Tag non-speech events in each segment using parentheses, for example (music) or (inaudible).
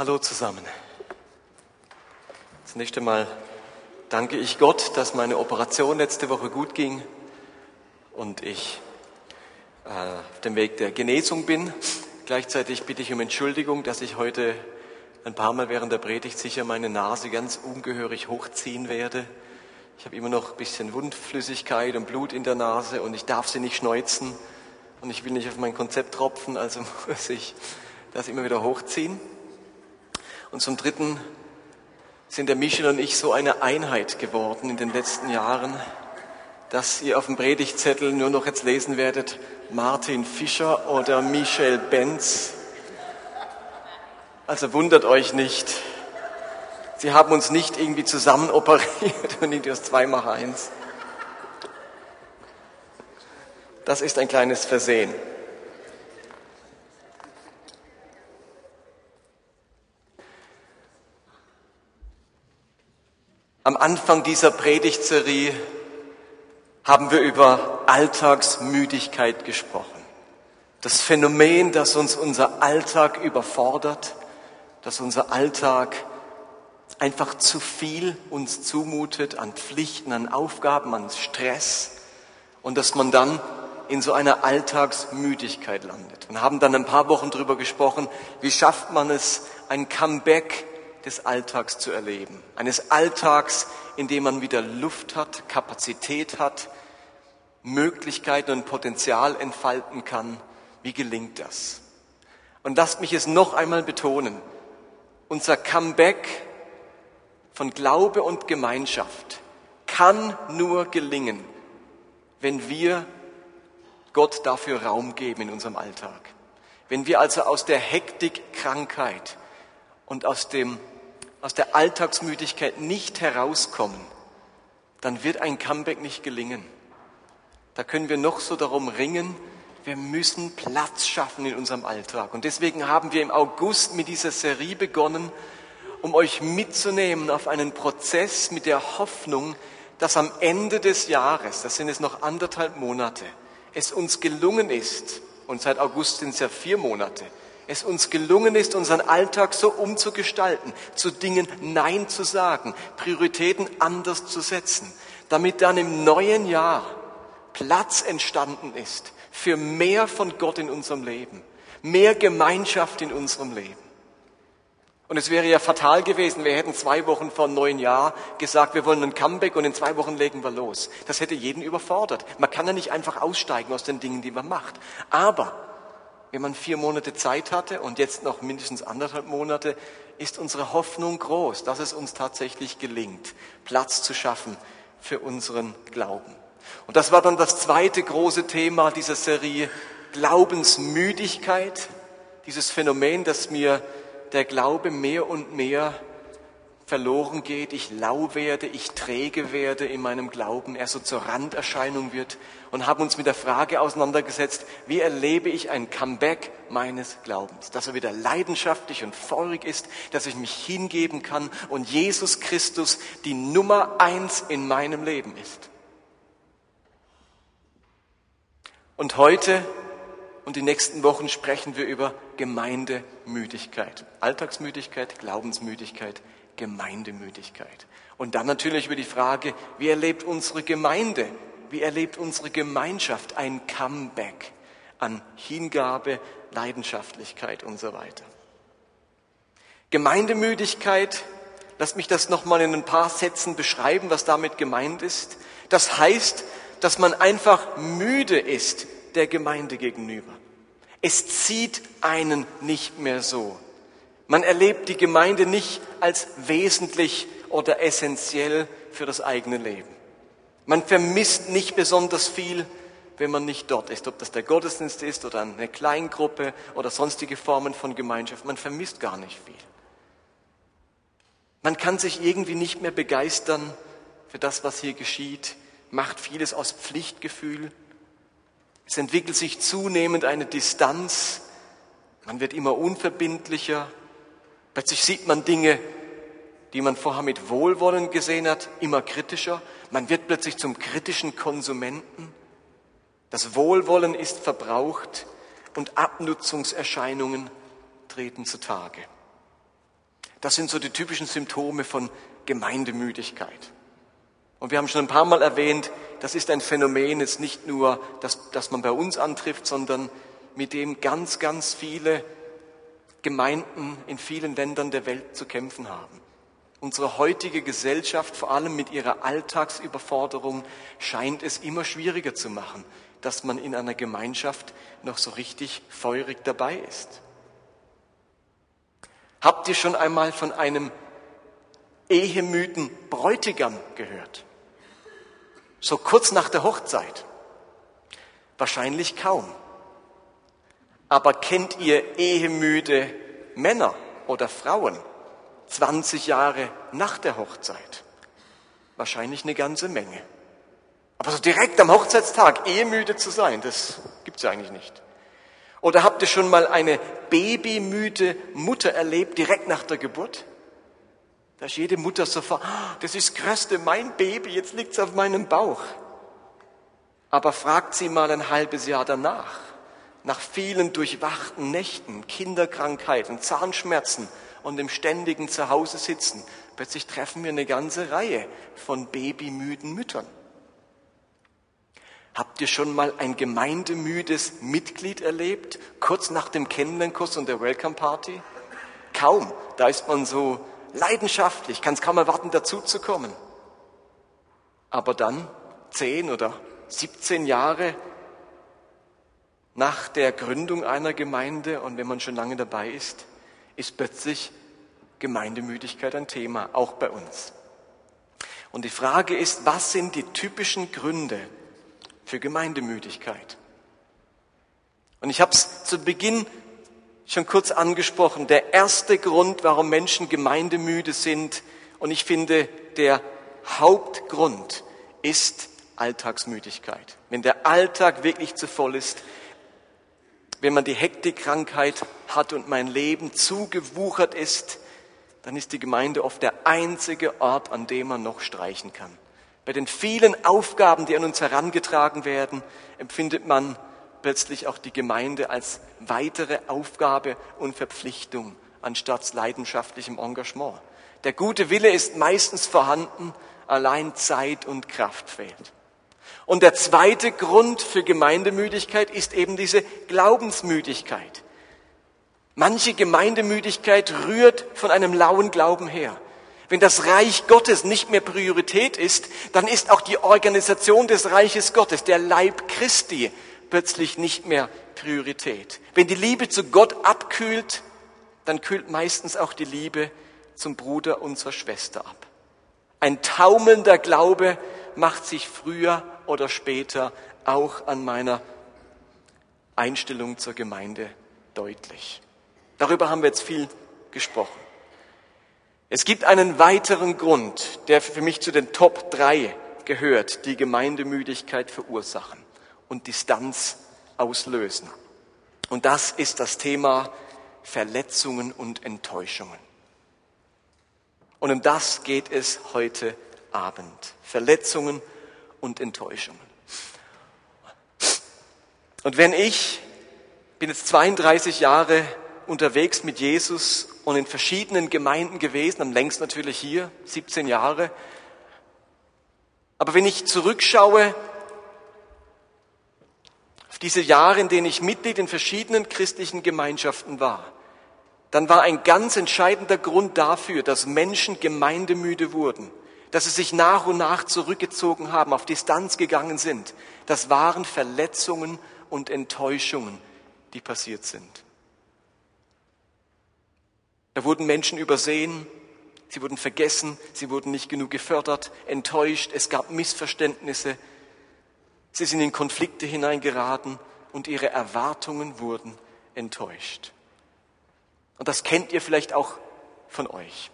Hallo zusammen. Zunächst einmal danke ich Gott, dass meine Operation letzte Woche gut ging und ich äh, auf dem Weg der Genesung bin. Gleichzeitig bitte ich um Entschuldigung, dass ich heute ein paar Mal während der Predigt sicher meine Nase ganz ungehörig hochziehen werde. Ich habe immer noch ein bisschen Wundflüssigkeit und Blut in der Nase und ich darf sie nicht schneuzen und ich will nicht auf mein Konzept tropfen, also (laughs) muss ich das immer wieder hochziehen. Und zum Dritten sind der Michel und ich so eine Einheit geworden in den letzten Jahren, dass ihr auf dem Predigtzettel nur noch jetzt lesen werdet, Martin Fischer oder Michel Benz. Also wundert euch nicht. Sie haben uns nicht irgendwie zusammen (laughs) operiert und nicht aus zwei mach eins. Das ist ein kleines Versehen. Am Anfang dieser Predigtserie haben wir über Alltagsmüdigkeit gesprochen. Das Phänomen, das uns unser Alltag überfordert, dass unser Alltag einfach zu viel uns zumutet an Pflichten, an Aufgaben, an Stress und dass man dann in so einer Alltagsmüdigkeit landet. Und haben dann ein paar Wochen darüber gesprochen, wie schafft man es, ein Comeback des Alltags zu erleben. Eines Alltags, in dem man wieder Luft hat, Kapazität hat, Möglichkeiten und Potenzial entfalten kann. Wie gelingt das? Und lasst mich es noch einmal betonen. Unser Comeback von Glaube und Gemeinschaft kann nur gelingen, wenn wir Gott dafür Raum geben in unserem Alltag. Wenn wir also aus der Hektik, Krankheit und aus dem aus der Alltagsmüdigkeit nicht herauskommen, dann wird ein Comeback nicht gelingen. Da können wir noch so darum ringen, wir müssen Platz schaffen in unserem Alltag. Und deswegen haben wir im August mit dieser Serie begonnen, um euch mitzunehmen auf einen Prozess mit der Hoffnung, dass am Ende des Jahres, das sind es noch anderthalb Monate, es uns gelungen ist, und seit August sind es ja vier Monate, es uns gelungen ist, unseren Alltag so umzugestalten, zu Dingen Nein zu sagen, Prioritäten anders zu setzen, damit dann im neuen Jahr Platz entstanden ist für mehr von Gott in unserem Leben, mehr Gemeinschaft in unserem Leben. Und es wäre ja fatal gewesen, wir hätten zwei Wochen vor neun Jahr gesagt, wir wollen ein Comeback und in zwei Wochen legen wir los. Das hätte jeden überfordert. Man kann ja nicht einfach aussteigen aus den Dingen, die man macht. Aber wenn man vier Monate Zeit hatte und jetzt noch mindestens anderthalb Monate, ist unsere Hoffnung groß, dass es uns tatsächlich gelingt, Platz zu schaffen für unseren Glauben. Und das war dann das zweite große Thema dieser Serie, Glaubensmüdigkeit, dieses Phänomen, dass mir der Glaube mehr und mehr verloren geht, ich lau werde, ich träge werde in meinem Glauben, er so zur Randerscheinung wird und haben uns mit der Frage auseinandergesetzt, wie erlebe ich ein Comeback meines Glaubens, dass er wieder leidenschaftlich und feurig ist, dass ich mich hingeben kann und Jesus Christus die Nummer eins in meinem Leben ist. Und heute und die nächsten Wochen sprechen wir über Gemeindemüdigkeit, Alltagsmüdigkeit, Glaubensmüdigkeit, Gemeindemüdigkeit. Und dann natürlich über die Frage, wie erlebt unsere Gemeinde, wie erlebt unsere Gemeinschaft ein Comeback an Hingabe, Leidenschaftlichkeit und so weiter. Gemeindemüdigkeit, lasst mich das nochmal in ein paar Sätzen beschreiben, was damit gemeint ist. Das heißt, dass man einfach müde ist der Gemeinde gegenüber. Es zieht einen nicht mehr so. Man erlebt die Gemeinde nicht als wesentlich oder essentiell für das eigene Leben. Man vermisst nicht besonders viel, wenn man nicht dort ist, ob das der Gottesdienst ist oder eine Kleingruppe oder sonstige Formen von Gemeinschaft. Man vermisst gar nicht viel. Man kann sich irgendwie nicht mehr begeistern für das, was hier geschieht, macht vieles aus Pflichtgefühl. Es entwickelt sich zunehmend eine Distanz. Man wird immer unverbindlicher, Plötzlich sieht man Dinge, die man vorher mit Wohlwollen gesehen hat, immer kritischer. Man wird plötzlich zum kritischen Konsumenten. Das Wohlwollen ist verbraucht und Abnutzungserscheinungen treten zutage. Das sind so die typischen Symptome von Gemeindemüdigkeit. Und wir haben schon ein paar Mal erwähnt, das ist ein Phänomen jetzt nicht nur, das, das man bei uns antrifft, sondern mit dem ganz, ganz viele Gemeinden in vielen Ländern der Welt zu kämpfen haben. Unsere heutige Gesellschaft, vor allem mit ihrer Alltagsüberforderung, scheint es immer schwieriger zu machen, dass man in einer Gemeinschaft noch so richtig feurig dabei ist. Habt ihr schon einmal von einem ehemüden Bräutigam gehört? So kurz nach der Hochzeit? Wahrscheinlich kaum. Aber kennt ihr ehemüde Männer oder Frauen 20 Jahre nach der Hochzeit? Wahrscheinlich eine ganze Menge. Aber so direkt am Hochzeitstag ehemüde zu sein, das gibt's ja eigentlich nicht. Oder habt ihr schon mal eine babymüde Mutter erlebt, direkt nach der Geburt? Da ist jede Mutter sofort, ah, das ist das Größte, mein Baby, jetzt liegt's auf meinem Bauch. Aber fragt sie mal ein halbes Jahr danach, nach vielen durchwachten Nächten, Kinderkrankheiten, Zahnschmerzen und dem ständigen Zuhause sitzen, plötzlich treffen wir eine ganze Reihe von babymüden Müttern. Habt ihr schon mal ein gemeindemüdes Mitglied erlebt, kurz nach dem Kennenlernkurs und der Welcome Party? Kaum. Da ist man so leidenschaftlich, kann es kaum erwarten, dazuzukommen. Aber dann, zehn oder 17 Jahre nach der Gründung einer Gemeinde und wenn man schon lange dabei ist, ist plötzlich Gemeindemüdigkeit ein Thema, auch bei uns. Und die Frage ist, was sind die typischen Gründe für Gemeindemüdigkeit? Und ich habe es zu Beginn schon kurz angesprochen. Der erste Grund, warum Menschen gemeindemüde sind, und ich finde, der Hauptgrund ist Alltagsmüdigkeit. Wenn der Alltag wirklich zu voll ist, wenn man die Hektikkrankheit hat und mein Leben zugewuchert ist, dann ist die Gemeinde oft der einzige Ort, an dem man noch streichen kann. Bei den vielen Aufgaben, die an uns herangetragen werden, empfindet man plötzlich auch die Gemeinde als weitere Aufgabe und Verpflichtung anstatt leidenschaftlichem Engagement. Der gute Wille ist meistens vorhanden, allein Zeit und Kraft fehlt. Und der zweite Grund für Gemeindemüdigkeit ist eben diese Glaubensmüdigkeit. Manche Gemeindemüdigkeit rührt von einem lauen Glauben her. Wenn das Reich Gottes nicht mehr Priorität ist, dann ist auch die Organisation des Reiches Gottes, der Leib Christi, plötzlich nicht mehr Priorität. Wenn die Liebe zu Gott abkühlt, dann kühlt meistens auch die Liebe zum Bruder und zur Schwester ab. Ein taumelnder Glaube macht sich früher oder später auch an meiner Einstellung zur Gemeinde deutlich. Darüber haben wir jetzt viel gesprochen. Es gibt einen weiteren Grund, der für mich zu den Top 3 gehört, die Gemeindemüdigkeit verursachen und Distanz auslösen. Und das ist das Thema Verletzungen und Enttäuschungen. Und um das geht es heute Abend. Verletzungen und Enttäuschungen. Und wenn ich bin jetzt 32 Jahre unterwegs mit Jesus und in verschiedenen Gemeinden gewesen, am längst natürlich hier, 17 Jahre. Aber wenn ich zurückschaue auf diese Jahre, in denen ich Mitglied in verschiedenen christlichen Gemeinschaften war, dann war ein ganz entscheidender Grund dafür, dass Menschen gemeindemüde wurden, dass sie sich nach und nach zurückgezogen haben, auf Distanz gegangen sind. Das waren Verletzungen und Enttäuschungen, die passiert sind. Da wurden Menschen übersehen, sie wurden vergessen, sie wurden nicht genug gefördert, enttäuscht, es gab Missverständnisse, sie sind in Konflikte hineingeraten und ihre Erwartungen wurden enttäuscht. Und das kennt ihr vielleicht auch von euch.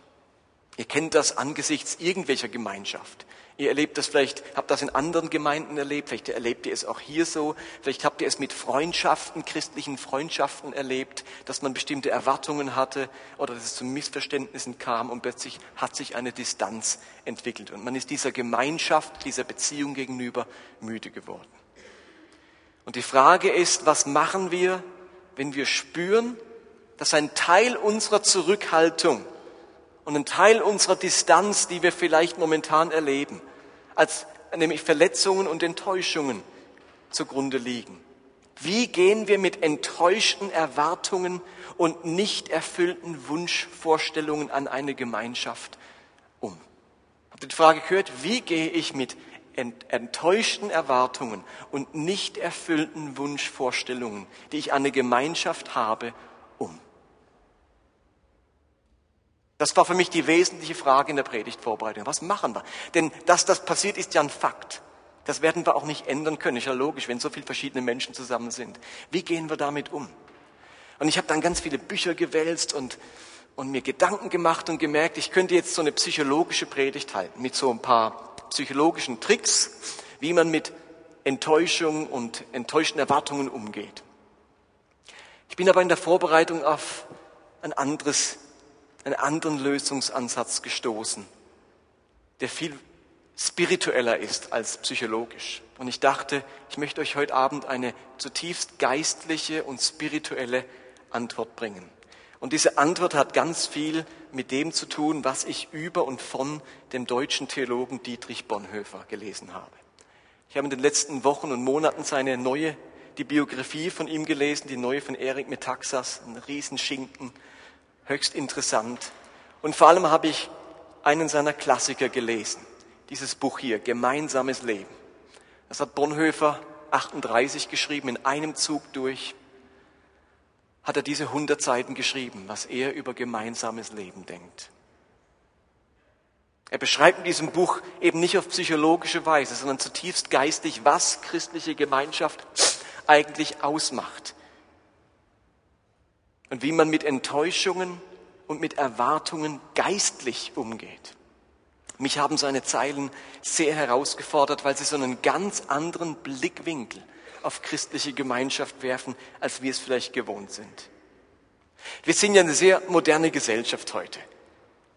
Ihr kennt das angesichts irgendwelcher Gemeinschaft. Ihr erlebt das vielleicht, habt das in anderen Gemeinden erlebt, vielleicht erlebt ihr es auch hier so, vielleicht habt ihr es mit Freundschaften, christlichen Freundschaften erlebt, dass man bestimmte Erwartungen hatte oder dass es zu Missverständnissen kam und plötzlich hat sich eine Distanz entwickelt und man ist dieser Gemeinschaft, dieser Beziehung gegenüber müde geworden. Und die Frage ist, was machen wir, wenn wir spüren, dass ein Teil unserer Zurückhaltung und ein Teil unserer Distanz, die wir vielleicht momentan erleben, als nämlich Verletzungen und Enttäuschungen zugrunde liegen. Wie gehen wir mit enttäuschten Erwartungen und nicht erfüllten Wunschvorstellungen an eine Gemeinschaft um? Habt ihr die Frage gehört? Wie gehe ich mit enttäuschten Erwartungen und nicht erfüllten Wunschvorstellungen, die ich an eine Gemeinschaft habe, um? Das war für mich die wesentliche Frage in der Predigtvorbereitung. Was machen wir? Denn dass das passiert, ist ja ein Fakt. Das werden wir auch nicht ändern können. Ist ja logisch, wenn so viele verschiedene Menschen zusammen sind. Wie gehen wir damit um? Und ich habe dann ganz viele Bücher gewälzt und, und mir Gedanken gemacht und gemerkt, ich könnte jetzt so eine psychologische Predigt halten mit so ein paar psychologischen Tricks, wie man mit Enttäuschung und enttäuschten Erwartungen umgeht. Ich bin aber in der Vorbereitung auf ein anderes einen anderen Lösungsansatz gestoßen, der viel spiritueller ist als psychologisch. Und ich dachte, ich möchte euch heute Abend eine zutiefst geistliche und spirituelle Antwort bringen. Und diese Antwort hat ganz viel mit dem zu tun, was ich über und von dem deutschen Theologen Dietrich Bonhoeffer gelesen habe. Ich habe in den letzten Wochen und Monaten seine neue, die Biografie von ihm gelesen, die neue von Erik Metaxas, ein Riesenschinken, höchst interessant. Und vor allem habe ich einen seiner Klassiker gelesen. Dieses Buch hier, Gemeinsames Leben. Das hat Bonhoeffer 38 geschrieben, in einem Zug durch hat er diese 100 Seiten geschrieben, was er über gemeinsames Leben denkt. Er beschreibt in diesem Buch eben nicht auf psychologische Weise, sondern zutiefst geistig, was christliche Gemeinschaft eigentlich ausmacht und wie man mit Enttäuschungen und mit Erwartungen geistlich umgeht. Mich haben seine Zeilen sehr herausgefordert, weil sie so einen ganz anderen Blickwinkel auf christliche Gemeinschaft werfen, als wir es vielleicht gewohnt sind. Wir sind ja eine sehr moderne Gesellschaft heute.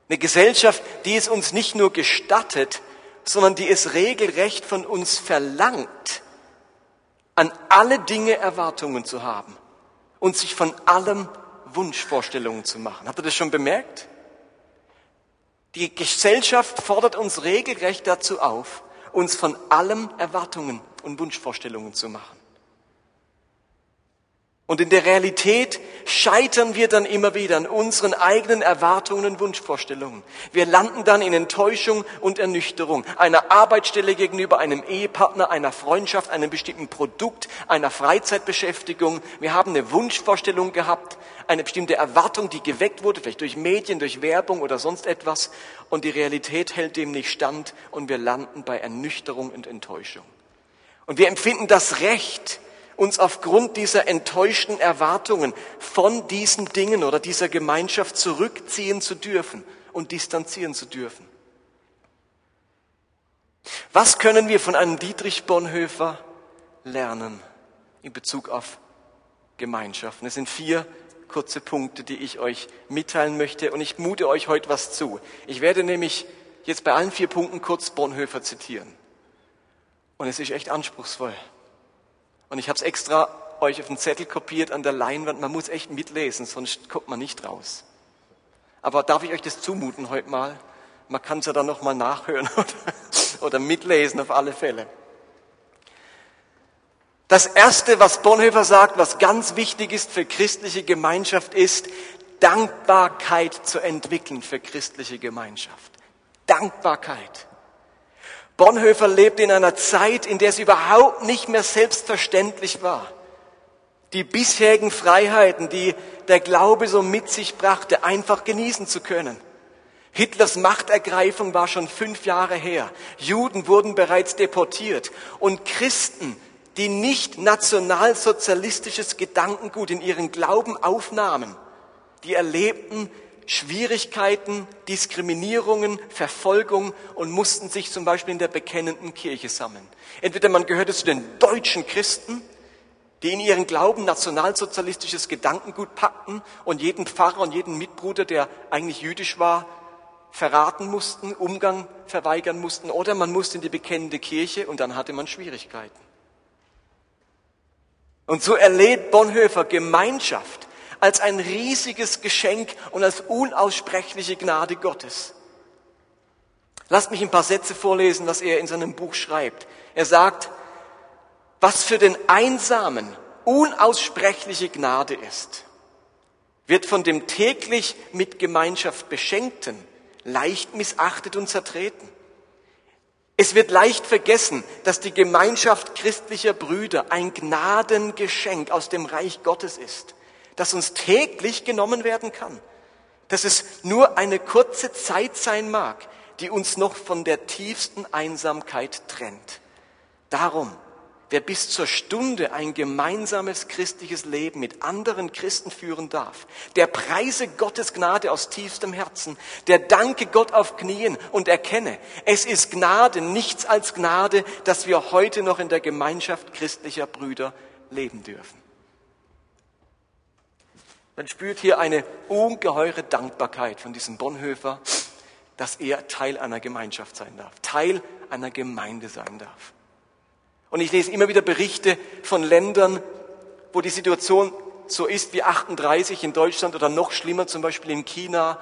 Eine Gesellschaft, die es uns nicht nur gestattet, sondern die es regelrecht von uns verlangt, an alle Dinge Erwartungen zu haben und sich von allem Wunschvorstellungen zu machen. Habt ihr das schon bemerkt? Die Gesellschaft fordert uns regelrecht dazu auf, uns von allem Erwartungen und Wunschvorstellungen zu machen. Und in der Realität scheitern wir dann immer wieder an unseren eigenen Erwartungen und Wunschvorstellungen. Wir landen dann in Enttäuschung und Ernüchterung einer Arbeitsstelle gegenüber einem Ehepartner, einer Freundschaft, einem bestimmten Produkt, einer Freizeitbeschäftigung. Wir haben eine Wunschvorstellung gehabt, eine bestimmte Erwartung, die geweckt wurde, vielleicht durch Medien, durch Werbung oder sonst etwas. Und die Realität hält dem nicht stand und wir landen bei Ernüchterung und Enttäuschung. Und wir empfinden das Recht, uns aufgrund dieser enttäuschten Erwartungen von diesen Dingen oder dieser Gemeinschaft zurückziehen zu dürfen und distanzieren zu dürfen. Was können wir von einem Dietrich Bonhoeffer lernen in Bezug auf Gemeinschaften? Es sind vier kurze Punkte, die ich euch mitteilen möchte und ich mute euch heute was zu. Ich werde nämlich jetzt bei allen vier Punkten kurz Bonhoeffer zitieren. Und es ist echt anspruchsvoll. Und ich habe es extra euch auf den Zettel kopiert an der Leinwand. Man muss echt mitlesen, sonst kommt man nicht raus. Aber darf ich euch das zumuten heute mal? Man kann es ja dann nochmal nachhören (laughs) oder, oder mitlesen auf alle Fälle. Das Erste, was Bonhoeffer sagt, was ganz wichtig ist für christliche Gemeinschaft, ist Dankbarkeit zu entwickeln für christliche Gemeinschaft. Dankbarkeit. Bonhoeffer lebte in einer Zeit, in der es überhaupt nicht mehr selbstverständlich war. Die bisherigen Freiheiten, die der Glaube so mit sich brachte, einfach genießen zu können. Hitlers Machtergreifung war schon fünf Jahre her. Juden wurden bereits deportiert. Und Christen, die nicht nationalsozialistisches Gedankengut in ihren Glauben aufnahmen, die erlebten Schwierigkeiten, Diskriminierungen, Verfolgung und mussten sich zum Beispiel in der bekennenden Kirche sammeln. Entweder man gehörte zu den deutschen Christen, die in ihren Glauben nationalsozialistisches Gedankengut packten und jeden Pfarrer und jeden Mitbruder, der eigentlich jüdisch war, verraten mussten, Umgang verweigern mussten, oder man musste in die bekennende Kirche und dann hatte man Schwierigkeiten. Und so erlebt Bonhoeffer Gemeinschaft als ein riesiges Geschenk und als unaussprechliche Gnade Gottes. Lasst mich ein paar Sätze vorlesen, was er in seinem Buch schreibt. Er sagt, was für den Einsamen unaussprechliche Gnade ist, wird von dem täglich mit Gemeinschaft Beschenkten leicht missachtet und zertreten. Es wird leicht vergessen, dass die Gemeinschaft christlicher Brüder ein Gnadengeschenk aus dem Reich Gottes ist, das uns täglich genommen werden kann, dass es nur eine kurze Zeit sein mag, die uns noch von der tiefsten Einsamkeit trennt. Darum wer bis zur Stunde ein gemeinsames christliches Leben mit anderen Christen führen darf, der preise Gottes Gnade aus tiefstem Herzen, der danke Gott auf Knien und erkenne, es ist Gnade, nichts als Gnade, dass wir heute noch in der Gemeinschaft christlicher Brüder leben dürfen. Man spürt hier eine ungeheure Dankbarkeit von diesem Bonhoeffer, dass er Teil einer Gemeinschaft sein darf, Teil einer Gemeinde sein darf. Und ich lese immer wieder Berichte von Ländern, wo die Situation so ist wie 38 in Deutschland oder noch schlimmer, zum Beispiel in China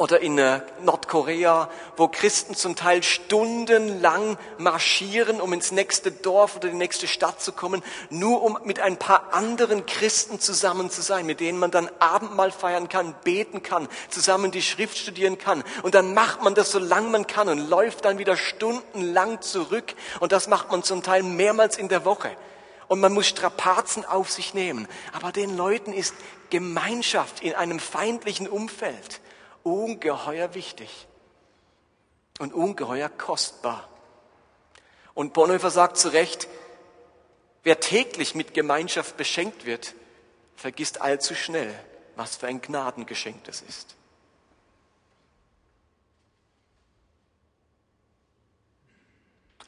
oder in äh, Nordkorea, wo Christen zum Teil stundenlang marschieren, um ins nächste Dorf oder die nächste Stadt zu kommen, nur um mit ein paar anderen Christen zusammen zu sein, mit denen man dann Abendmahl feiern kann, beten kann, zusammen die Schrift studieren kann. Und dann macht man das so lang man kann und läuft dann wieder stundenlang zurück. Und das macht man zum Teil mehrmals in der Woche. Und man muss Strapazen auf sich nehmen. Aber den Leuten ist Gemeinschaft in einem feindlichen Umfeld ungeheuer wichtig und ungeheuer kostbar. Und Bonhoeffer sagt zu Recht, wer täglich mit Gemeinschaft beschenkt wird, vergisst allzu schnell, was für ein Gnadengeschenk das ist.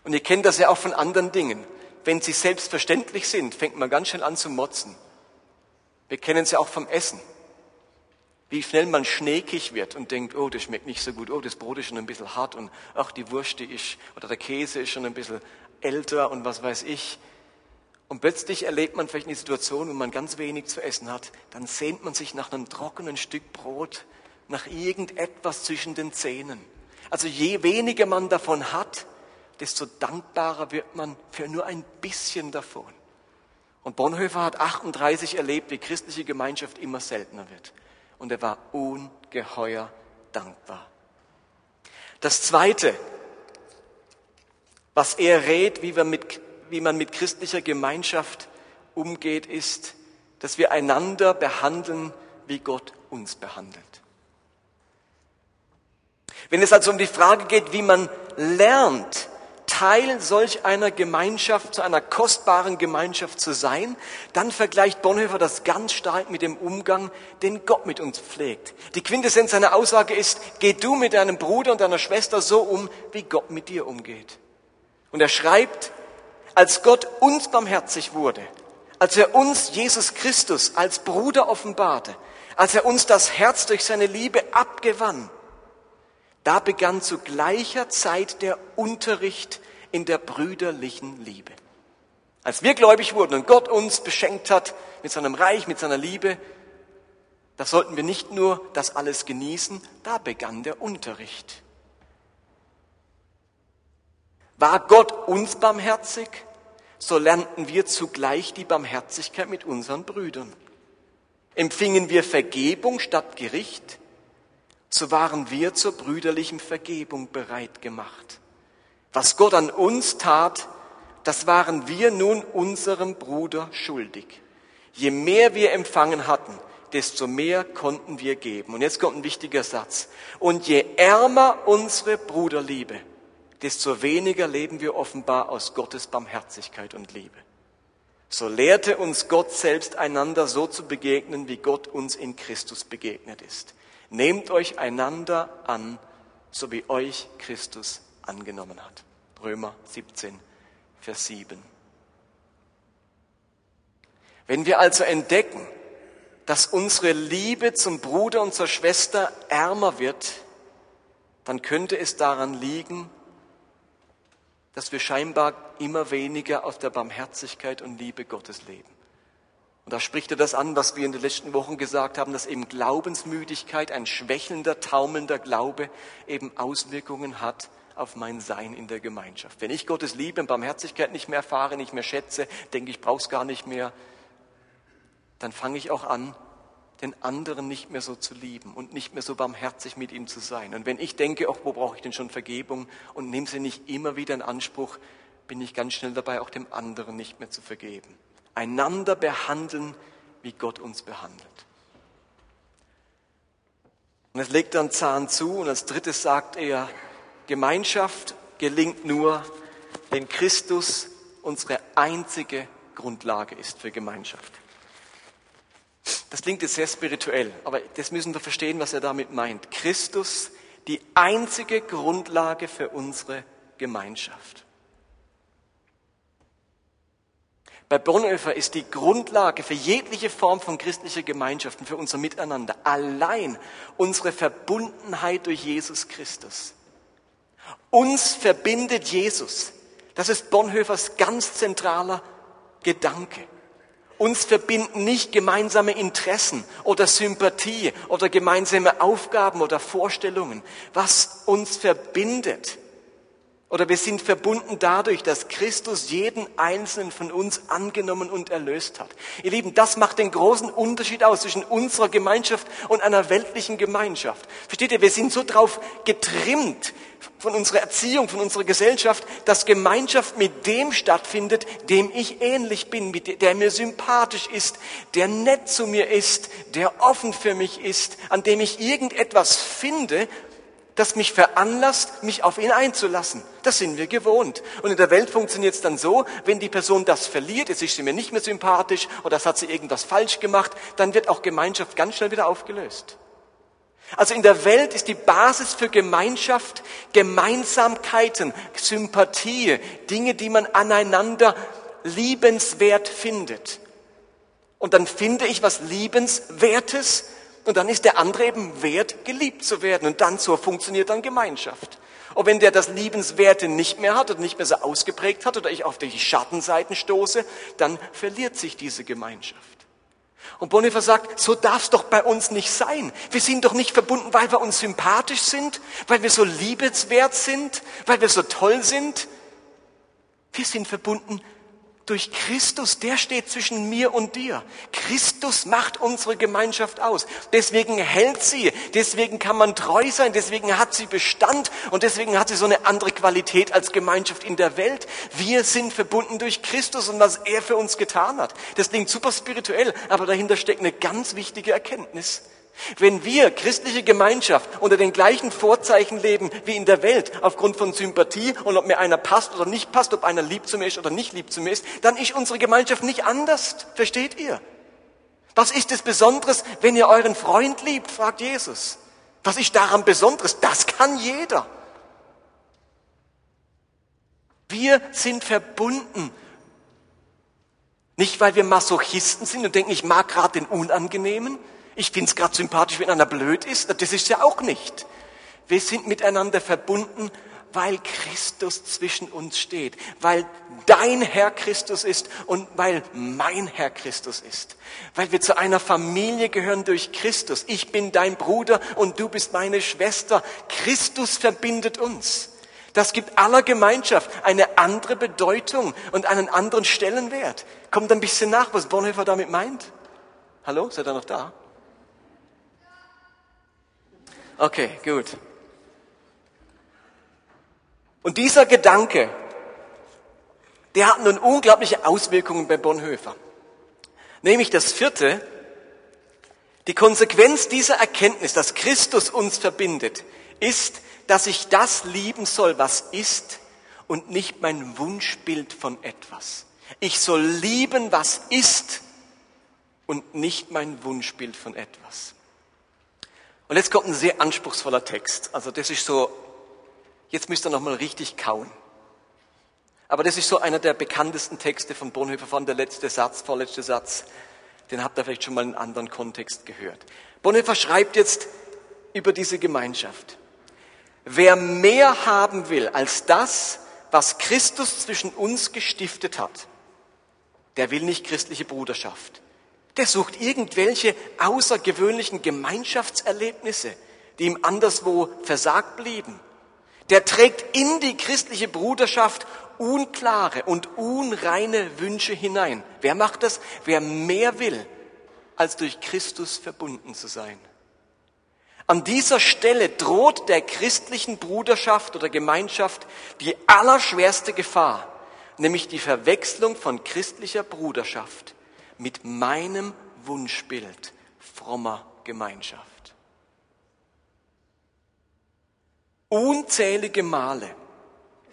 Und ihr kennt das ja auch von anderen Dingen. Wenn sie selbstverständlich sind, fängt man ganz schnell an zu motzen. Wir kennen ja auch vom Essen wie schnell man schneekig wird und denkt, oh, das schmeckt nicht so gut, oh, das Brot ist schon ein bisschen hart und ach, die Wurst, die ist, oder der Käse ist schon ein bisschen älter und was weiß ich. Und plötzlich erlebt man vielleicht eine Situation, wo man ganz wenig zu essen hat, dann sehnt man sich nach einem trockenen Stück Brot, nach irgendetwas zwischen den Zähnen. Also je weniger man davon hat, desto dankbarer wird man für nur ein bisschen davon. Und Bonhoeffer hat 38 erlebt, wie christliche Gemeinschaft immer seltener wird und er war ungeheuer dankbar. Das Zweite, was er rät, wie, mit, wie man mit christlicher Gemeinschaft umgeht, ist, dass wir einander behandeln, wie Gott uns behandelt. Wenn es also um die Frage geht, wie man lernt, Teil solch einer Gemeinschaft, zu einer kostbaren Gemeinschaft zu sein, dann vergleicht Bonhoeffer das ganz stark mit dem Umgang, den Gott mit uns pflegt. Die Quintessenz seiner Aussage ist, geh du mit deinem Bruder und deiner Schwester so um, wie Gott mit dir umgeht. Und er schreibt, als Gott uns barmherzig wurde, als er uns Jesus Christus als Bruder offenbarte, als er uns das Herz durch seine Liebe abgewann, da begann zu gleicher Zeit der Unterricht in der brüderlichen Liebe. Als wir gläubig wurden und Gott uns beschenkt hat mit seinem Reich, mit seiner Liebe, da sollten wir nicht nur das alles genießen, da begann der Unterricht. War Gott uns barmherzig, so lernten wir zugleich die Barmherzigkeit mit unseren Brüdern. Empfingen wir Vergebung statt Gericht, so waren wir zur brüderlichen Vergebung bereit gemacht. Was Gott an uns tat, das waren wir nun unserem Bruder schuldig. Je mehr wir empfangen hatten, desto mehr konnten wir geben. Und jetzt kommt ein wichtiger Satz. Und je ärmer unsere Bruderliebe, desto weniger leben wir offenbar aus Gottes Barmherzigkeit und Liebe. So lehrte uns Gott selbst einander so zu begegnen, wie Gott uns in Christus begegnet ist. Nehmt euch einander an, so wie euch Christus angenommen hat. Römer 17, Vers 7. Wenn wir also entdecken, dass unsere Liebe zum Bruder und zur Schwester ärmer wird, dann könnte es daran liegen, dass wir scheinbar immer weniger aus der Barmherzigkeit und Liebe Gottes leben. Und da spricht er das an, was wir in den letzten Wochen gesagt haben, dass eben Glaubensmüdigkeit, ein schwächelnder, taumelnder Glaube eben Auswirkungen hat auf mein Sein in der Gemeinschaft. Wenn ich Gottes Liebe und Barmherzigkeit nicht mehr erfahre, nicht mehr schätze, denke ich, brauch's gar nicht mehr, dann fange ich auch an, den anderen nicht mehr so zu lieben und nicht mehr so barmherzig mit ihm zu sein. Und wenn ich denke, ach, wo brauche ich denn schon Vergebung und nehme sie nicht immer wieder in Anspruch, bin ich ganz schnell dabei, auch dem anderen nicht mehr zu vergeben einander behandeln, wie Gott uns behandelt. Und es legt dann Zahn zu und als drittes sagt er, Gemeinschaft gelingt nur, wenn Christus unsere einzige Grundlage ist für Gemeinschaft. Das klingt jetzt sehr spirituell, aber das müssen wir verstehen, was er damit meint. Christus, die einzige Grundlage für unsere Gemeinschaft. Bei Bonhoeffer ist die Grundlage für jegliche Form von christlicher Gemeinschaften, für unser Miteinander, allein unsere Verbundenheit durch Jesus Christus. Uns verbindet Jesus. Das ist Bonhoeffers ganz zentraler Gedanke. Uns verbinden nicht gemeinsame Interessen oder Sympathie oder gemeinsame Aufgaben oder Vorstellungen. Was uns verbindet, oder wir sind verbunden dadurch, dass Christus jeden einzelnen von uns angenommen und erlöst hat. Ihr Lieben, das macht den großen Unterschied aus zwischen unserer Gemeinschaft und einer weltlichen Gemeinschaft. Versteht ihr, wir sind so drauf getrimmt von unserer Erziehung, von unserer Gesellschaft, dass Gemeinschaft mit dem stattfindet, dem ich ähnlich bin, der mir sympathisch ist, der nett zu mir ist, der offen für mich ist, an dem ich irgendetwas finde, das mich veranlasst, mich auf ihn einzulassen. Das sind wir gewohnt. Und in der Welt funktioniert es dann so, wenn die Person das verliert, jetzt ist sie mir nicht mehr sympathisch oder es hat sie irgendwas falsch gemacht, dann wird auch Gemeinschaft ganz schnell wieder aufgelöst. Also in der Welt ist die Basis für Gemeinschaft Gemeinsamkeiten, Sympathie, Dinge, die man aneinander liebenswert findet. Und dann finde ich was Liebenswertes und dann ist der andere eben wert, geliebt zu werden. Und dann so funktioniert dann Gemeinschaft. Und wenn der das Liebenswerte nicht mehr hat oder nicht mehr so ausgeprägt hat oder ich auf die Schattenseiten stoße, dann verliert sich diese Gemeinschaft. Und Bonhoeffer sagt, so darf es doch bei uns nicht sein. Wir sind doch nicht verbunden, weil wir uns sympathisch sind, weil wir so liebenswert sind, weil wir so toll sind. Wir sind verbunden durch Christus, der steht zwischen mir und dir. Christus macht unsere Gemeinschaft aus. Deswegen hält sie, deswegen kann man treu sein, deswegen hat sie Bestand und deswegen hat sie so eine andere Qualität als Gemeinschaft in der Welt. Wir sind verbunden durch Christus und was er für uns getan hat. Das klingt super spirituell, aber dahinter steckt eine ganz wichtige Erkenntnis. Wenn wir christliche Gemeinschaft unter den gleichen Vorzeichen leben wie in der Welt, aufgrund von Sympathie und ob mir einer passt oder nicht passt, ob einer lieb zu mir ist oder nicht lieb zu mir ist, dann ist unsere Gemeinschaft nicht anders. Versteht ihr? Was ist es Besonderes, wenn ihr euren Freund liebt, fragt Jesus. Was ist daran Besonderes? Das kann jeder. Wir sind verbunden. Nicht, weil wir Masochisten sind und denken, ich mag gerade den Unangenehmen, ich finde es gerade sympathisch, wenn einer blöd ist. Das ist ja auch nicht. Wir sind miteinander verbunden, weil Christus zwischen uns steht, weil dein Herr Christus ist und weil mein Herr Christus ist, weil wir zu einer Familie gehören durch Christus. Ich bin dein Bruder und du bist meine Schwester. Christus verbindet uns. Das gibt aller Gemeinschaft eine andere Bedeutung und einen anderen Stellenwert. Kommt ein bisschen nach, was Bonhoeffer damit meint? Hallo, seid ihr noch da? Okay, gut. Und dieser Gedanke, der hat nun unglaubliche Auswirkungen bei Bonhoeffer. Nämlich das vierte, die Konsequenz dieser Erkenntnis, dass Christus uns verbindet, ist, dass ich das lieben soll, was ist und nicht mein Wunschbild von etwas. Ich soll lieben, was ist und nicht mein Wunschbild von etwas. Und jetzt kommt ein sehr anspruchsvoller Text. Also das ist so, jetzt müsst ihr nochmal richtig kauen. Aber das ist so einer der bekanntesten Texte von Bonhoeffer, von der letzte Satz, vorletzte Satz. Den habt ihr vielleicht schon mal in einem anderen Kontext gehört. Bonhoeffer schreibt jetzt über diese Gemeinschaft. Wer mehr haben will als das, was Christus zwischen uns gestiftet hat, der will nicht christliche Bruderschaft. Der sucht irgendwelche außergewöhnlichen Gemeinschaftserlebnisse, die ihm anderswo versagt blieben. Der trägt in die christliche Bruderschaft unklare und unreine Wünsche hinein. Wer macht das? Wer mehr will, als durch Christus verbunden zu sein. An dieser Stelle droht der christlichen Bruderschaft oder Gemeinschaft die allerschwerste Gefahr, nämlich die Verwechslung von christlicher Bruderschaft mit meinem Wunschbild frommer Gemeinschaft. Unzählige Male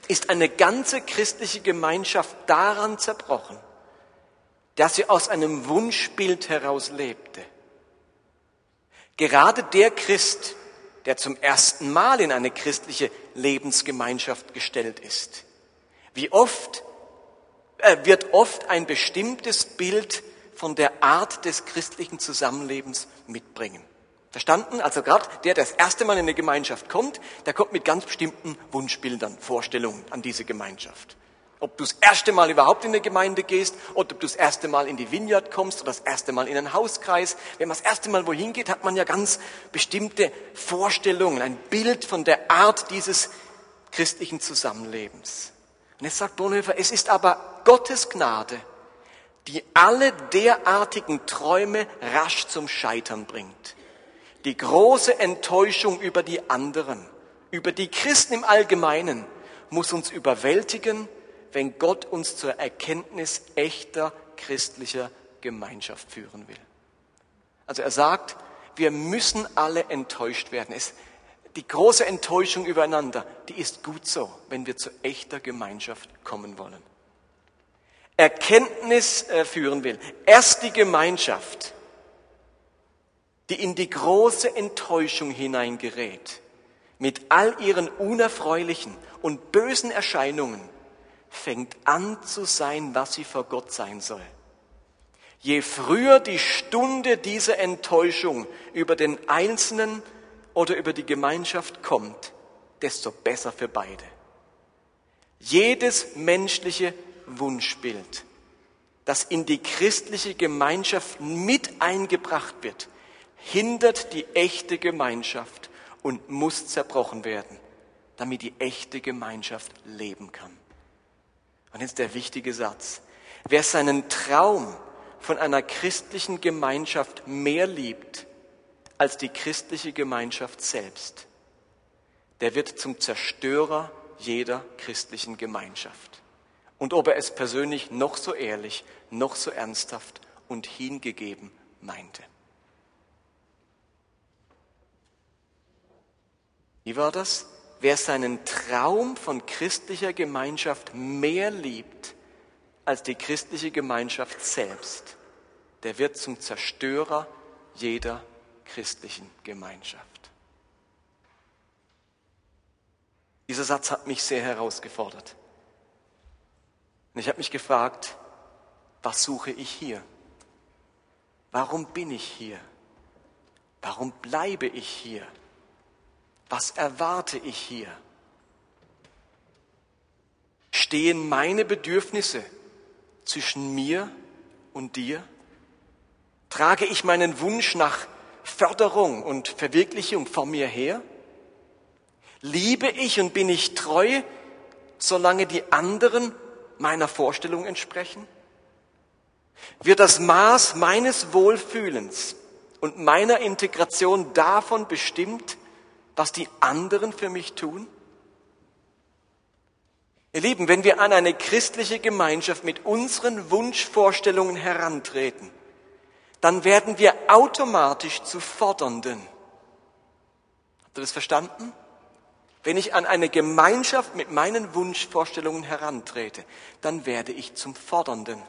ist eine ganze christliche Gemeinschaft daran zerbrochen, dass sie aus einem Wunschbild heraus lebte. Gerade der Christ, der zum ersten Mal in eine christliche Lebensgemeinschaft gestellt ist, wie oft äh, wird oft ein bestimmtes Bild von der Art des christlichen Zusammenlebens mitbringen. Verstanden? Also gerade der, der das erste Mal in eine Gemeinschaft kommt, der kommt mit ganz bestimmten Wunschbildern, Vorstellungen an diese Gemeinschaft. Ob du das erste Mal überhaupt in eine Gemeinde gehst, oder ob du das erste Mal in die Vineyard kommst oder das erste Mal in einen Hauskreis. Wenn man das erste Mal wohin geht, hat man ja ganz bestimmte Vorstellungen, ein Bild von der Art dieses christlichen Zusammenlebens. Und jetzt sagt Bonhoeffer, es ist aber Gottes Gnade, die alle derartigen Träume rasch zum Scheitern bringt. Die große Enttäuschung über die anderen, über die Christen im Allgemeinen, muss uns überwältigen, wenn Gott uns zur Erkenntnis echter christlicher Gemeinschaft führen will. Also er sagt, wir müssen alle enttäuscht werden. Es, die große Enttäuschung übereinander, die ist gut so, wenn wir zu echter Gemeinschaft kommen wollen. Erkenntnis äh, führen will. Erst die Gemeinschaft, die in die große Enttäuschung hineingerät, mit all ihren unerfreulichen und bösen Erscheinungen, fängt an zu sein, was sie vor Gott sein soll. Je früher die Stunde dieser Enttäuschung über den Einzelnen oder über die Gemeinschaft kommt, desto besser für beide. Jedes menschliche Wunschbild, das in die christliche Gemeinschaft mit eingebracht wird, hindert die echte Gemeinschaft und muss zerbrochen werden, damit die echte Gemeinschaft leben kann. Und jetzt der wichtige Satz. Wer seinen Traum von einer christlichen Gemeinschaft mehr liebt als die christliche Gemeinschaft selbst, der wird zum Zerstörer jeder christlichen Gemeinschaft. Und ob er es persönlich noch so ehrlich, noch so ernsthaft und hingegeben meinte. Wie war das? wer seinen Traum von christlicher Gemeinschaft mehr liebt als die christliche Gemeinschaft selbst, der wird zum Zerstörer jeder christlichen Gemeinschaft. Dieser Satz hat mich sehr herausgefordert. Und ich habe mich gefragt, was suche ich hier? Warum bin ich hier? Warum bleibe ich hier? Was erwarte ich hier? Stehen meine Bedürfnisse zwischen mir und dir? Trage ich meinen Wunsch nach Förderung und Verwirklichung vor mir her? Liebe ich und bin ich treu, solange die anderen meiner Vorstellung entsprechen? Wird das Maß meines Wohlfühlens und meiner Integration davon bestimmt, was die anderen für mich tun? Ihr Lieben, wenn wir an eine christliche Gemeinschaft mit unseren Wunschvorstellungen herantreten, dann werden wir automatisch zu Fordernden. Habt ihr das verstanden? Wenn ich an eine Gemeinschaft mit meinen Wunschvorstellungen herantrete, dann werde ich zum Fordernden.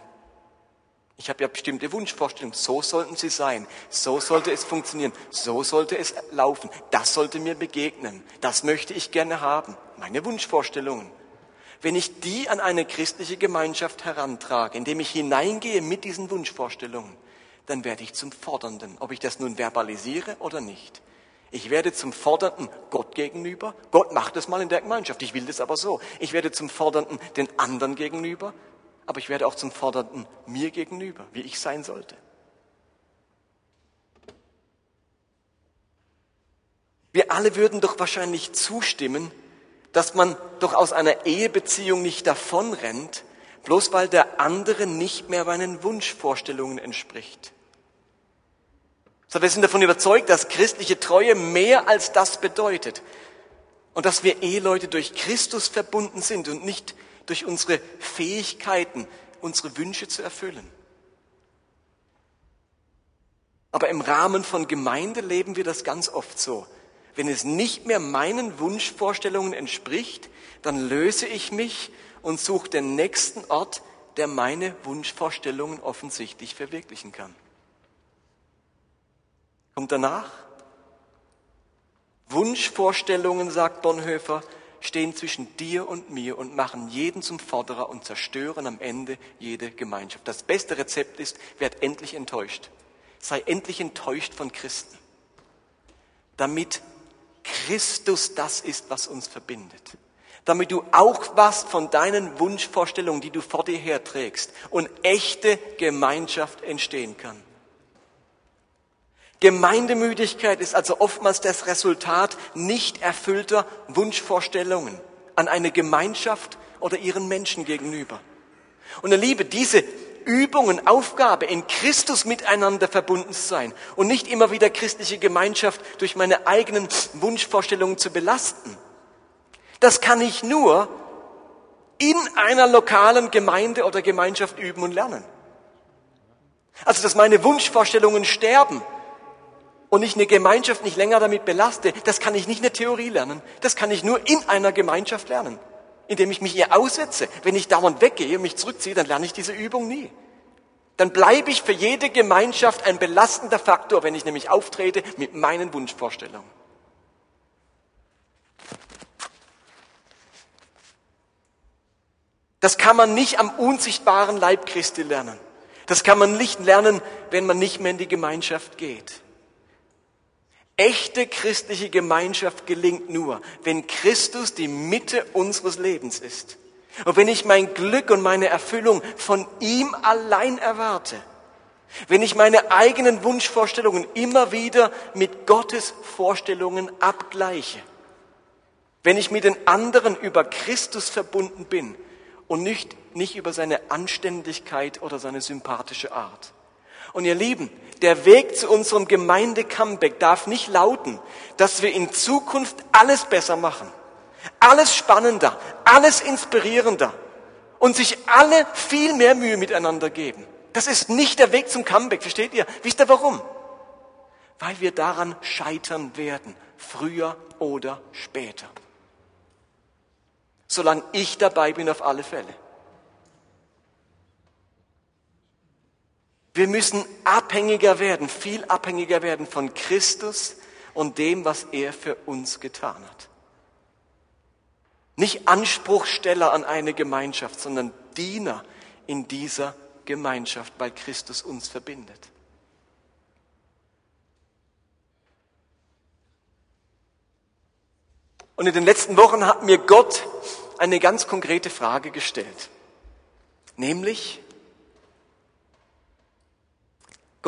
Ich habe ja bestimmte Wunschvorstellungen. So sollten sie sein. So sollte es funktionieren. So sollte es laufen. Das sollte mir begegnen. Das möchte ich gerne haben. Meine Wunschvorstellungen. Wenn ich die an eine christliche Gemeinschaft herantrage, indem ich hineingehe mit diesen Wunschvorstellungen, dann werde ich zum Fordernden, ob ich das nun verbalisiere oder nicht. Ich werde zum Fordernden Gott gegenüber. Gott macht es mal in der Gemeinschaft. Ich will das aber so. Ich werde zum Fordernden den anderen gegenüber. Aber ich werde auch zum Fordernden mir gegenüber, wie ich sein sollte. Wir alle würden doch wahrscheinlich zustimmen, dass man doch aus einer Ehebeziehung nicht davonrennt, bloß weil der andere nicht mehr meinen Wunschvorstellungen entspricht. So, wir sind davon überzeugt, dass christliche Treue mehr als das bedeutet und dass wir Eheleute durch Christus verbunden sind und nicht durch unsere Fähigkeiten, unsere Wünsche zu erfüllen. Aber im Rahmen von Gemeinde leben wir das ganz oft so. Wenn es nicht mehr meinen Wunschvorstellungen entspricht, dann löse ich mich und suche den nächsten Ort, der meine Wunschvorstellungen offensichtlich verwirklichen kann. Kommt danach? Wunschvorstellungen, sagt Bonhoeffer, stehen zwischen dir und mir und machen jeden zum Forderer und zerstören am Ende jede Gemeinschaft. Das beste Rezept ist, werd endlich enttäuscht. Sei endlich enttäuscht von Christen, damit Christus das ist, was uns verbindet. Damit du auch was von deinen Wunschvorstellungen, die du vor dir herträgst, und echte Gemeinschaft entstehen kann. Gemeindemüdigkeit ist also oftmals das Resultat nicht erfüllter Wunschvorstellungen an eine Gemeinschaft oder ihren Menschen gegenüber. Und ihr Liebe, diese Übung und Aufgabe, in Christus miteinander verbunden zu sein und nicht immer wieder christliche Gemeinschaft durch meine eigenen Wunschvorstellungen zu belasten. Das kann ich nur in einer lokalen Gemeinde oder Gemeinschaft üben und lernen. Also, dass meine Wunschvorstellungen sterben, und ich eine Gemeinschaft nicht länger damit belaste, das kann ich nicht in der Theorie lernen. Das kann ich nur in einer Gemeinschaft lernen, indem ich mich ihr aussetze. Wenn ich dauernd weggehe und mich zurückziehe, dann lerne ich diese Übung nie. Dann bleibe ich für jede Gemeinschaft ein belastender Faktor, wenn ich nämlich auftrete mit meinen Wunschvorstellungen. Das kann man nicht am unsichtbaren Leib Christi lernen. Das kann man nicht lernen, wenn man nicht mehr in die Gemeinschaft geht. Echte christliche Gemeinschaft gelingt nur, wenn Christus die Mitte unseres Lebens ist. Und wenn ich mein Glück und meine Erfüllung von ihm allein erwarte. Wenn ich meine eigenen Wunschvorstellungen immer wieder mit Gottes Vorstellungen abgleiche. Wenn ich mit den anderen über Christus verbunden bin und nicht, nicht über seine Anständigkeit oder seine sympathische Art. Und ihr Lieben, der Weg zu unserem Gemeinde-Comeback darf nicht lauten, dass wir in Zukunft alles besser machen, alles spannender, alles inspirierender und sich alle viel mehr Mühe miteinander geben. Das ist nicht der Weg zum Comeback, versteht ihr? Wisst ihr warum? Weil wir daran scheitern werden, früher oder später. Solange ich dabei bin, auf alle Fälle. Wir müssen abhängiger werden, viel abhängiger werden von Christus und dem, was er für uns getan hat. Nicht Anspruchsteller an eine Gemeinschaft, sondern Diener in dieser Gemeinschaft, weil Christus uns verbindet. Und in den letzten Wochen hat mir Gott eine ganz konkrete Frage gestellt. Nämlich,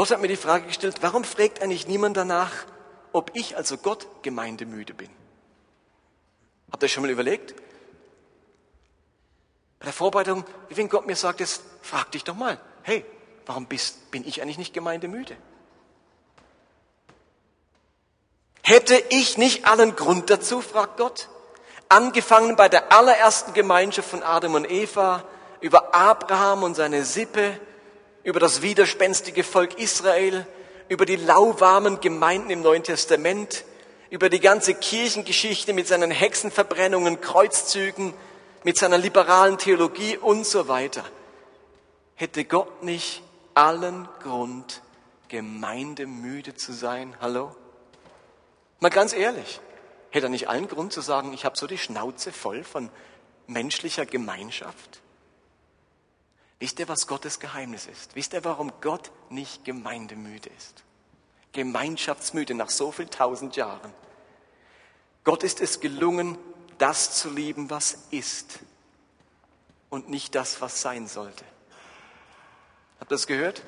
Gott hat mir die Frage gestellt, warum fragt eigentlich niemand danach, ob ich, also Gott, gemeindemüde bin? Habt ihr schon mal überlegt? Bei der Vorbereitung, wenn Gott mir sagt, jetzt frag dich doch mal, hey, warum bist, bin ich eigentlich nicht gemeindemüde? Hätte ich nicht allen Grund dazu, fragt Gott? Angefangen bei der allerersten Gemeinschaft von Adam und Eva, über Abraham und seine Sippe, über das widerspenstige Volk Israel, über die lauwarmen Gemeinden im Neuen Testament, über die ganze Kirchengeschichte mit seinen Hexenverbrennungen, Kreuzzügen, mit seiner liberalen Theologie und so weiter, hätte Gott nicht allen Grund, gemeindemüde zu sein? Hallo? Mal ganz ehrlich, hätte er nicht allen Grund zu sagen, ich habe so die Schnauze voll von menschlicher Gemeinschaft? Wisst ihr, was Gottes Geheimnis ist? Wisst ihr, warum Gott nicht gemeindemüde ist? Gemeinschaftsmüde nach so viel tausend Jahren. Gott ist es gelungen, das zu lieben, was ist und nicht das, was sein sollte. Habt ihr das gehört?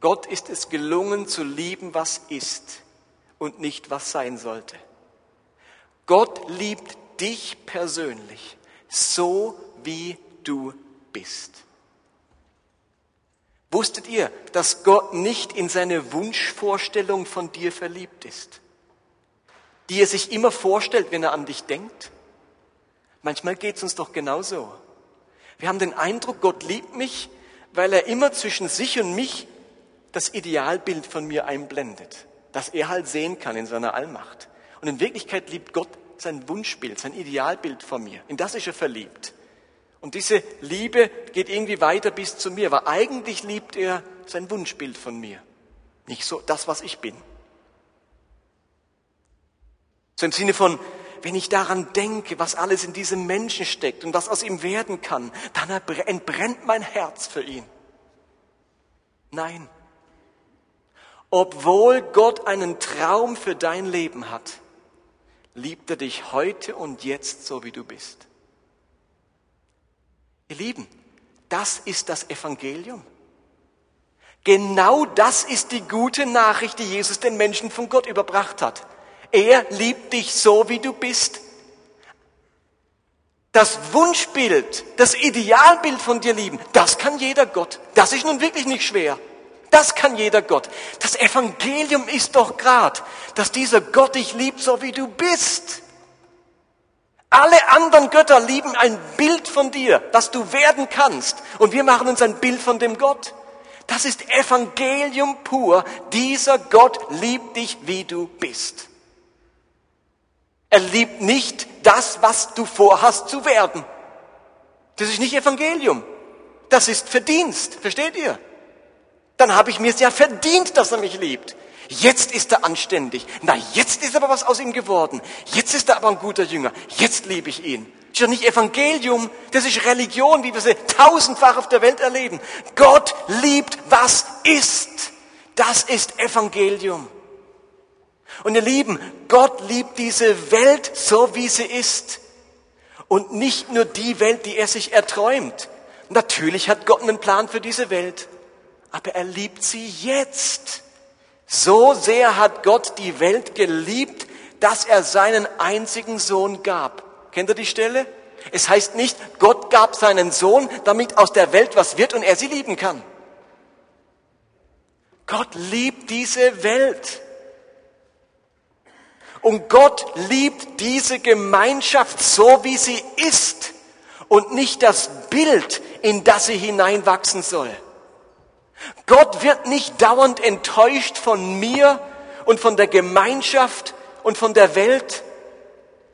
Gott ist es gelungen zu lieben, was ist und nicht was sein sollte. Gott liebt dich persönlich, so wie du bist. Wusstet ihr, dass Gott nicht in seine Wunschvorstellung von dir verliebt ist, die er sich immer vorstellt, wenn er an dich denkt? Manchmal geht es uns doch genauso. Wir haben den Eindruck, Gott liebt mich, weil er immer zwischen sich und mich das Idealbild von mir einblendet, das er halt sehen kann in seiner Allmacht. Und in Wirklichkeit liebt Gott sein Wunschbild, sein Idealbild von mir. In das ist er verliebt. Und diese Liebe geht irgendwie weiter bis zu mir, weil eigentlich liebt er sein Wunschbild von mir. Nicht so das, was ich bin. So im Sinne von, wenn ich daran denke, was alles in diesem Menschen steckt und was aus ihm werden kann, dann entbrennt mein Herz für ihn. Nein. Obwohl Gott einen Traum für dein Leben hat, liebt er dich heute und jetzt so, wie du bist. Ihr Lieben, das ist das Evangelium. Genau das ist die gute Nachricht, die Jesus den Menschen von Gott überbracht hat. Er liebt dich so, wie du bist. Das Wunschbild, das Idealbild von dir lieben, das kann jeder Gott. Das ist nun wirklich nicht schwer. Das kann jeder Gott. Das Evangelium ist doch grad, dass dieser Gott dich liebt, so wie du bist. Alle anderen Götter lieben ein Bild von dir, das du werden kannst. Und wir machen uns ein Bild von dem Gott. Das ist Evangelium pur. Dieser Gott liebt dich, wie du bist. Er liebt nicht das, was du vorhast zu werden. Das ist nicht Evangelium. Das ist Verdienst. Versteht ihr? Dann habe ich mir es ja verdient, dass er mich liebt. Jetzt ist er anständig. Na, jetzt ist aber was aus ihm geworden. Jetzt ist er aber ein guter Jünger. Jetzt liebe ich ihn. Das ist ja nicht Evangelium, das ist Religion, wie wir sie tausendfach auf der Welt erleben. Gott liebt, was ist. Das ist Evangelium. Und ihr Lieben, Gott liebt diese Welt so, wie sie ist. Und nicht nur die Welt, die er sich erträumt. Natürlich hat Gott einen Plan für diese Welt, aber er liebt sie jetzt. So sehr hat Gott die Welt geliebt, dass er seinen einzigen Sohn gab. Kennt ihr die Stelle? Es heißt nicht, Gott gab seinen Sohn, damit aus der Welt was wird und er sie lieben kann. Gott liebt diese Welt. Und Gott liebt diese Gemeinschaft so, wie sie ist und nicht das Bild, in das sie hineinwachsen soll. Gott wird nicht dauernd enttäuscht von mir und von der Gemeinschaft und von der Welt,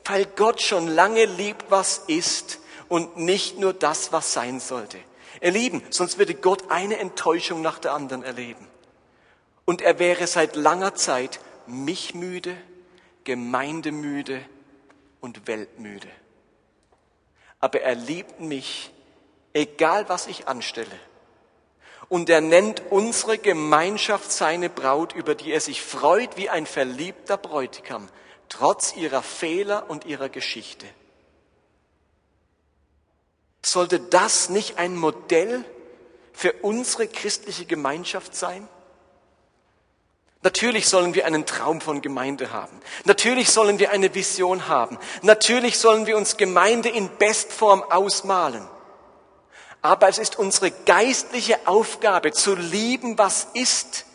weil Gott schon lange liebt, was ist und nicht nur das, was sein sollte. Ihr Lieben, sonst würde Gott eine Enttäuschung nach der anderen erleben. Und er wäre seit langer Zeit mich müde, gemeindemüde und weltmüde. Aber er liebt mich, egal was ich anstelle und er nennt unsere Gemeinschaft seine Braut, über die er sich freut wie ein verliebter Bräutigam, trotz ihrer Fehler und ihrer Geschichte. Sollte das nicht ein Modell für unsere christliche Gemeinschaft sein? Natürlich sollen wir einen Traum von Gemeinde haben. Natürlich sollen wir eine Vision haben. Natürlich sollen wir uns Gemeinde in Bestform ausmalen. Aber es ist unsere geistliche Aufgabe zu lieben, was ist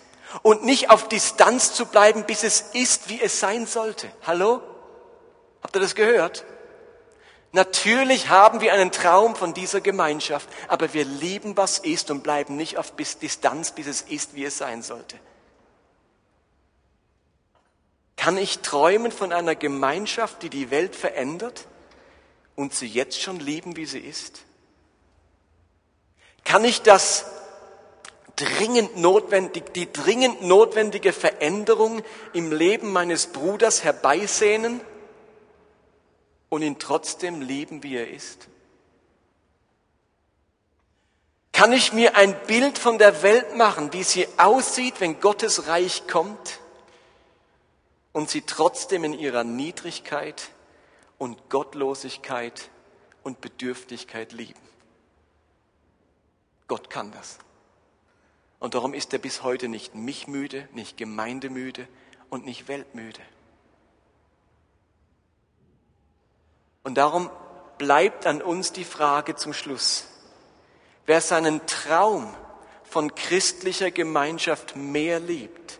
und nicht auf Distanz zu bleiben, bis es ist, wie es sein sollte. Hallo? Habt ihr das gehört? Natürlich haben wir einen Traum von dieser Gemeinschaft, aber wir lieben, was ist und bleiben nicht auf Distanz, bis es ist, wie es sein sollte. Kann ich träumen von einer Gemeinschaft, die die Welt verändert und sie jetzt schon lieben, wie sie ist? Kann ich das dringend notwendig, die dringend notwendige Veränderung im Leben meines Bruders herbeisehnen und ihn trotzdem lieben, wie er ist? Kann ich mir ein Bild von der Welt machen, wie sie aussieht, wenn Gottes Reich kommt und sie trotzdem in ihrer Niedrigkeit und Gottlosigkeit und Bedürftigkeit lieben? Gott kann das. Und darum ist er bis heute nicht mich müde, nicht gemeindemüde und nicht weltmüde. Und darum bleibt an uns die Frage zum Schluss. Wer seinen Traum von christlicher Gemeinschaft mehr liebt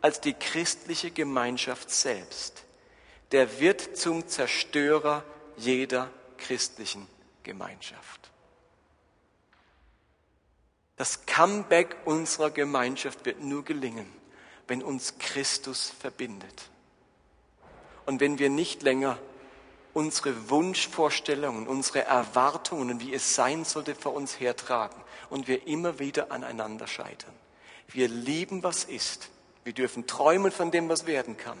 als die christliche Gemeinschaft selbst, der wird zum Zerstörer jeder christlichen Gemeinschaft. Das Comeback unserer Gemeinschaft wird nur gelingen, wenn uns Christus verbindet. Und wenn wir nicht länger unsere Wunschvorstellungen, unsere Erwartungen, wie es sein sollte, vor uns hertragen und wir immer wieder aneinander scheitern. Wir lieben, was ist. Wir dürfen träumen von dem, was werden kann.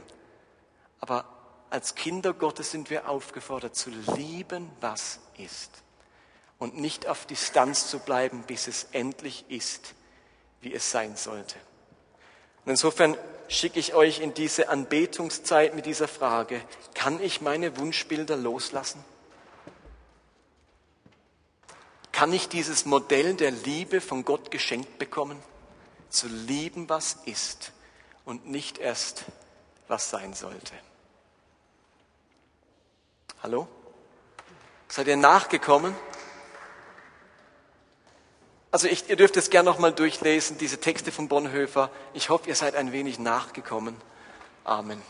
Aber als Kinder Gottes sind wir aufgefordert zu lieben, was ist. Und nicht auf Distanz zu bleiben, bis es endlich ist, wie es sein sollte. Und insofern schicke ich euch in diese Anbetungszeit mit dieser Frage, kann ich meine Wunschbilder loslassen? Kann ich dieses Modell der Liebe von Gott geschenkt bekommen? Zu lieben, was ist und nicht erst, was sein sollte. Hallo? Seid ihr nachgekommen? Also ich, ihr dürft es gerne nochmal durchlesen, diese Texte von Bonhoeffer. Ich hoffe, ihr seid ein wenig nachgekommen. Amen.